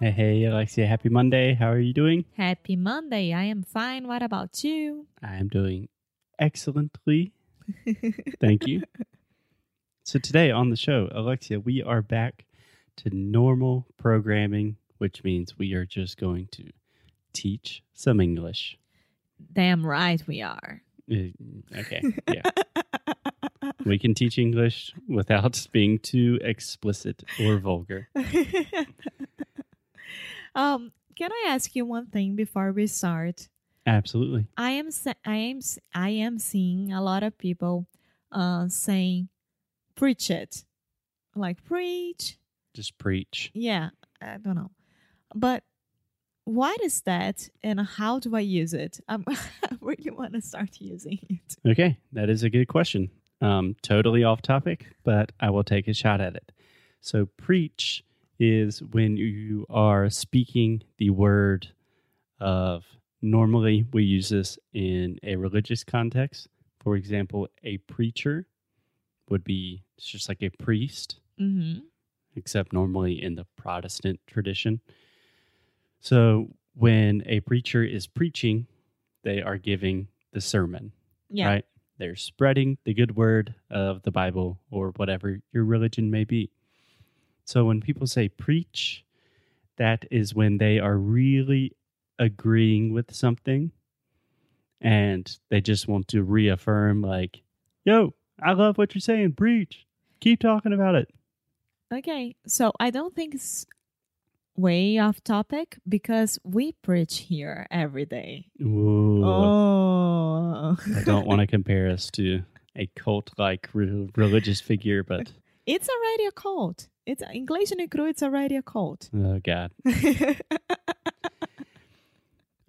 Hey, hey, Alexia. Happy Monday. How are you doing? Happy Monday. I am fine. What about you? I am doing excellently. Thank you. So, today on the show, Alexia, we are back to normal programming, which means we are just going to teach some English. Damn right we are. Uh, Okay. Yeah. we can teach English without being too explicit or vulgar. um, can I ask you one thing before we start? Absolutely. I am I am I am seeing a lot of people uh saying preach it. Like preach. Just preach. Yeah, I don't know. But what is that and how do I use it? Um, I really want to start using it. Okay, that is a good question. Um, totally off topic, but I will take a shot at it. So, preach is when you are speaking the word of normally we use this in a religious context. For example, a preacher would be it's just like a priest, Mm-hmm. except normally in the Protestant tradition. So, when a preacher is preaching, they are giving the sermon Yeah. right? They're spreading the good word of the Bible or whatever your religion may be. So when people say preach, that is when they are really agreeing with something and they just want to reaffirm, like, yo, I love what you're saying. Preach. Keep talking about it. Okay, so I don't think it's way off topic because we preach here every day. Ooh. Oh, I don't want to compare us to a cult like re- religious figure, but it's already a cult. It's English and cru. It's already a cult. oh, God.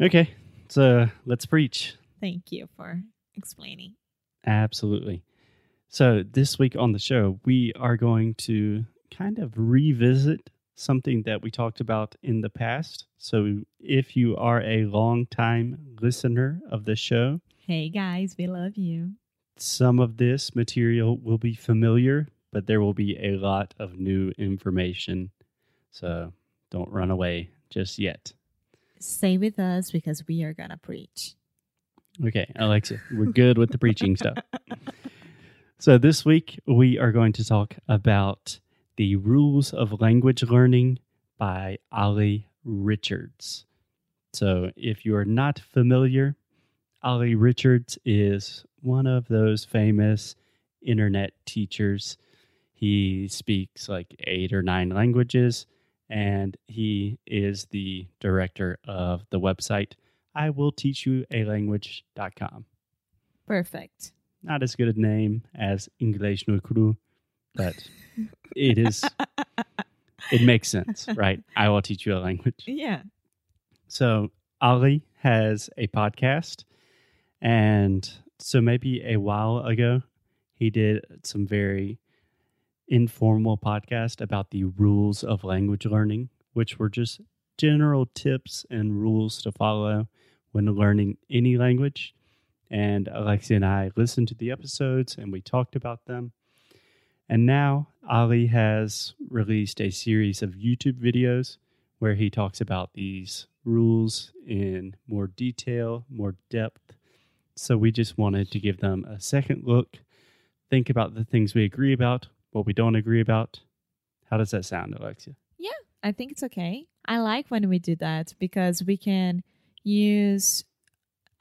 Okay, so let's preach. Thank you for explaining. Absolutely. So, this week on the show, we are going to kind of revisit something that we talked about in the past. So, if you are a long time listener of the show, Hey guys, we love you. some of this material will be familiar, but there will be a lot of new information. So, don't run away just yet. Stay with us because we are gonna preach. Okay, Alexa, we're good with the preaching stuff. So, this week we are going to talk about the rules of language learning by Olly Richards. So, if you are not familiar, Olly Richards is one of those famous internet teachers. He speaks like eight or nine languages, and he is the director of the website I will teach you a language.com. Perfect. Not as good a name as English no cru, but it is it makes sense, right? I will teach you a language. Yeah. So Olly has a podcast, and so maybe a while ago he did some very informal podcast about the rules of language learning, which were just general tips and rules to follow when learning any language. And Alexia and I listened to the episodes and we talked about them. And now Olly has released a series of YouTube videos where he talks about these rules in more detail, more depth. So we just wanted to give them a second look, think about the things we agree about, what we don't agree about. How does that sound, Alexia? Yeah, I think it's okay. I like when we do that because we can use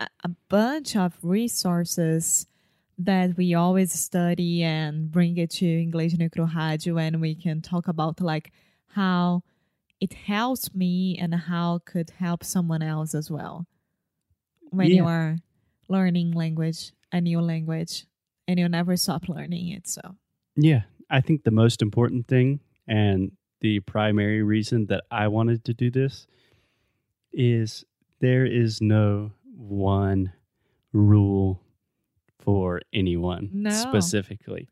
a, a bunch of resources that we always study and bring it to English Necro Rádio and we can talk about like how it helps me and how it could help someone else as well. When you are learning language, a new language, and you never stop learning it. So Yeah, I think the most important thing and the primary reason that I wanted to do this is there is no one rule for anyone No. specifically.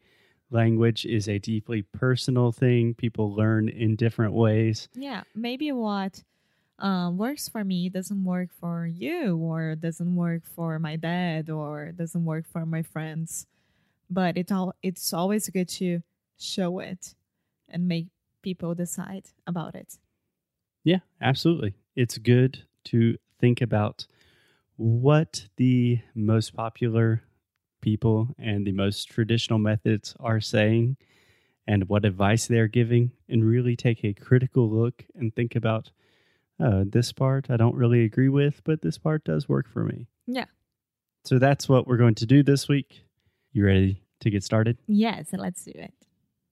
Language is a deeply personal thing. People learn in different ways. Yeah, maybe what um, works for me doesn't work for you, or doesn't work for my dad, or doesn't work for my friends. But it all it's always good to show it and make people decide about it. Yeah, absolutely. It's good to think about what the most popular people and the most traditional methods are saying and what advice they're giving, and really take a critical look and think about uh, this part I don't really agree with, but this part does work for me. Yeah. So that's what we're going to do this week. You ready to get started? Yes, let's do it.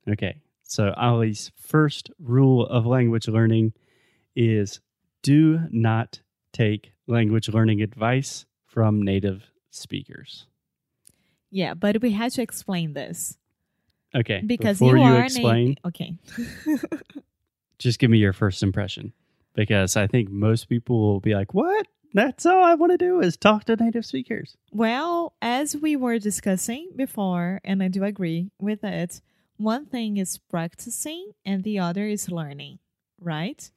Okay. So, Olly's first rule of language learning is do not take language learning advice from native speakers. Yeah, but we had to explain this Okay. because before you, you, are explain, Na- okay. just give me your first impression because I think most people will be like, "What? That's all I want to do is talk to native speakers." Well, as we were discussing before, and I do agree with it, one thing is practicing and the other is learning, right?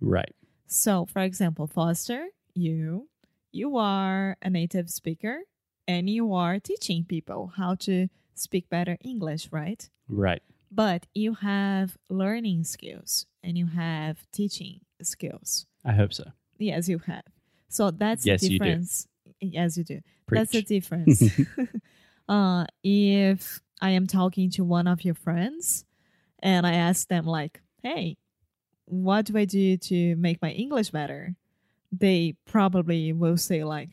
Right. So, for example, Foster, you you are a native speaker and you are teaching people how to speak better English, right? Right. But you have learning skills and you have teaching skills. I hope so. Yes, you have. So that's Yes, the you do. difference. Yes, you do. Preach. That's the difference. uh, if I am talking to one of your friends and I ask them, like, hey, what do I do to make my English better? They probably will say, like,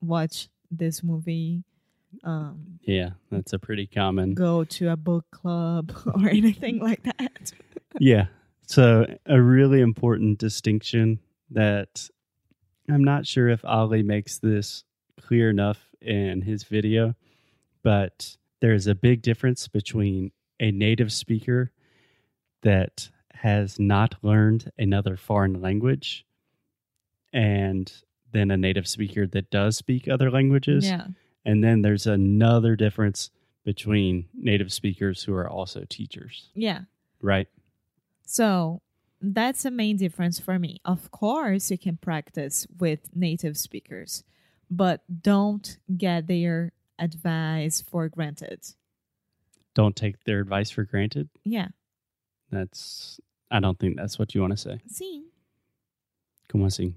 watch this movie, um, yeah, that's a pretty common. go to a book club, or anything like that. yeah. So, a really important distinction that I'm not sure if Olly makes this clear enough in his video, but there's a big difference between a native speaker that has not learned another foreign language and then a native speaker that does speak other languages. Yeah. And then there's another difference between native speakers who are also teachers, Yeah. right? So that's the main difference for me. Of course, you can practice with native speakers, but don't get their advice for granted. Don't take their advice for granted. Yeah. That's I don't think that's what you want to say. Sim. Como assim?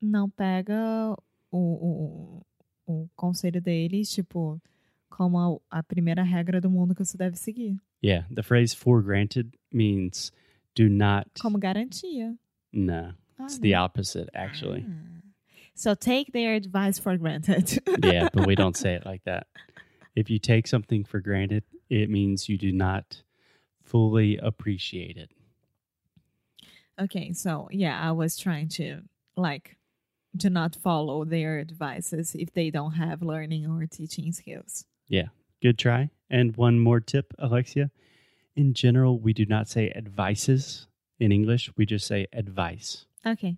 Não pega o, o, o conselho deles, tipo, como a, a primeira regra do mundo que você deve seguir. Yeah, the phrase for granted means do not Como garantia. No. Ah, It's the opposite actually. Ah. So take their advice for granted. yeah, but we don't say it like that. If you take something for granted, it means you do not fully appreciate it. Okay, so yeah, I was trying to like to not follow their advices if they don't have learning or teaching skills. Yeah, good try. And one more tip, Alexia. In general, we do not say advices in English. We just say advice. Okay,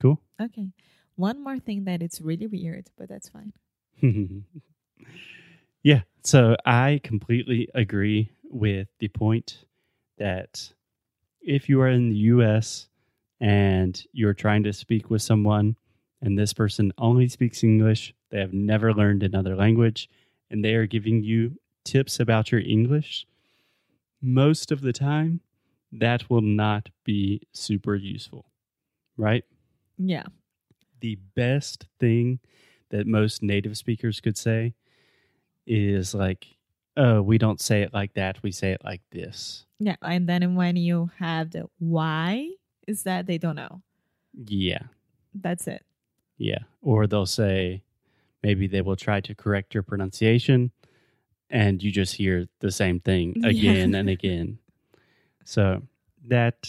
Cool? okay. One more thing that it's really weird, but that's fine. yeah. So I completely agree with the point that if you are in the US and you're trying to speak with someone and this person only speaks English, they have never learned another language, and they are giving you tips about your English, most of the time, that will not be super useful, right? Yeah, the best thing that most native speakers could say is like, oh, we don't say it like that. We say it like this. yeah. And then when you have the why, is that they don't know. Yeah. That's it. Yeah. Or they'll say, maybe they will try to correct your pronunciation and you just hear the same thing Yeah. again and again. So that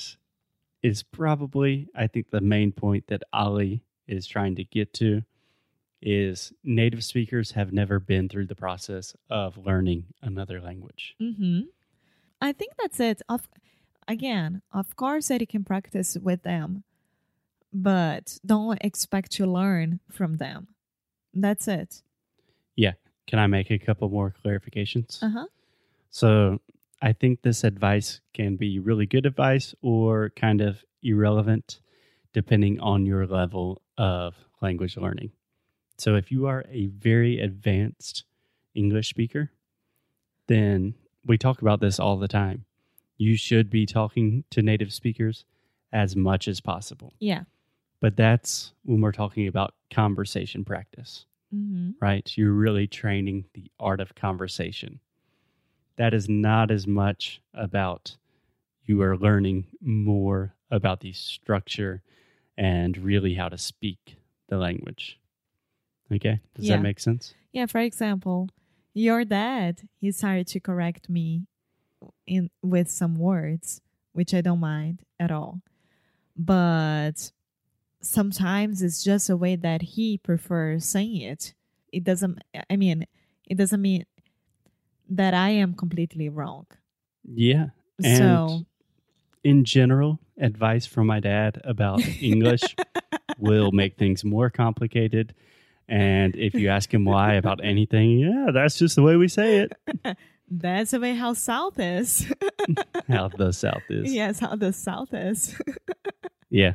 is probably, I think, the main point that Olly is trying to get to is native speakers have never been through the process of learning another language. Mm-hmm. I think that's it. Of again, of course that you can practice with them, but don't expect to learn from them. That's it. Yeah. Can I make a couple more clarifications? Uh huh. So I think this advice can be really good advice or kind of irrelevant depending on your level of language learning. So if you are a very advanced English speaker, then we talk about this all the time. You should be talking to native speakers as much as possible. Yeah. But that's when we're talking about conversation practice, hmm right? You're really training the art of conversation. That is not as much about you are learning more about the structure and really how to speak the language. Okay? Does Yeah. that make sense? Yeah. For example, your dad, he started to correct me in with some words, which I don't mind at all. But sometimes it's just a way that he prefers saying it. It doesn't I mean, it doesn't mean that I am completely wrong. Yeah. And so in general, advice from my dad about English will make things more complicated. And if you ask him why about anything, yeah, that's just the way we say it. that's the way how South is. How the South is. yes, how the South is. Yeah.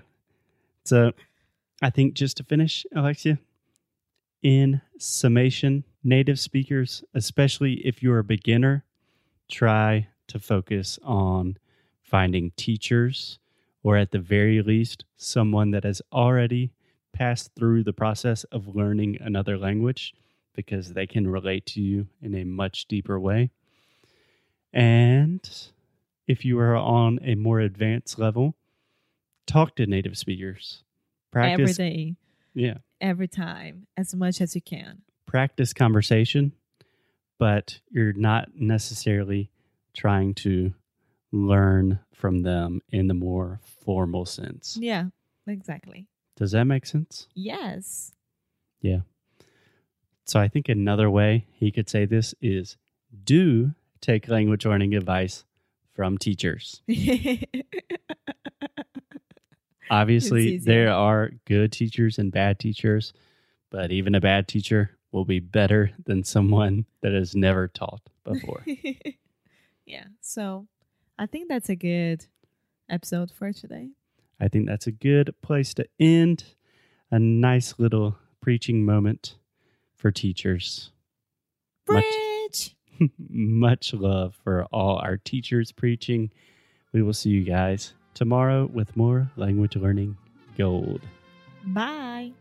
So I think just to finish, Alexia, in summation, native speakers, especially if you're a beginner, try to focus on finding teachers or at the very least someone that has already passed through the process of learning another language because they can relate to you in a much deeper way. And if you are on a more advanced level, talk to native speakers. Practice day, yeah, every time, as much as you can. practice conversation, but you're not necessarily trying to learn from them in the more formal sense. Yeah, exactly. Does that make sense? Yes. Yeah. So I think another way he could say this is do take language learning advice from teachers. Obviously, there are good teachers and bad teachers, but even a bad teacher will be better than someone that has never taught before. yeah. So I think that's a good episode for today. I think that's a good place to end. A nice little preaching moment for teachers. Much- Bridge. Much love for all our teachers preaching. We will see you guys tomorrow with more language learning gold. Bye.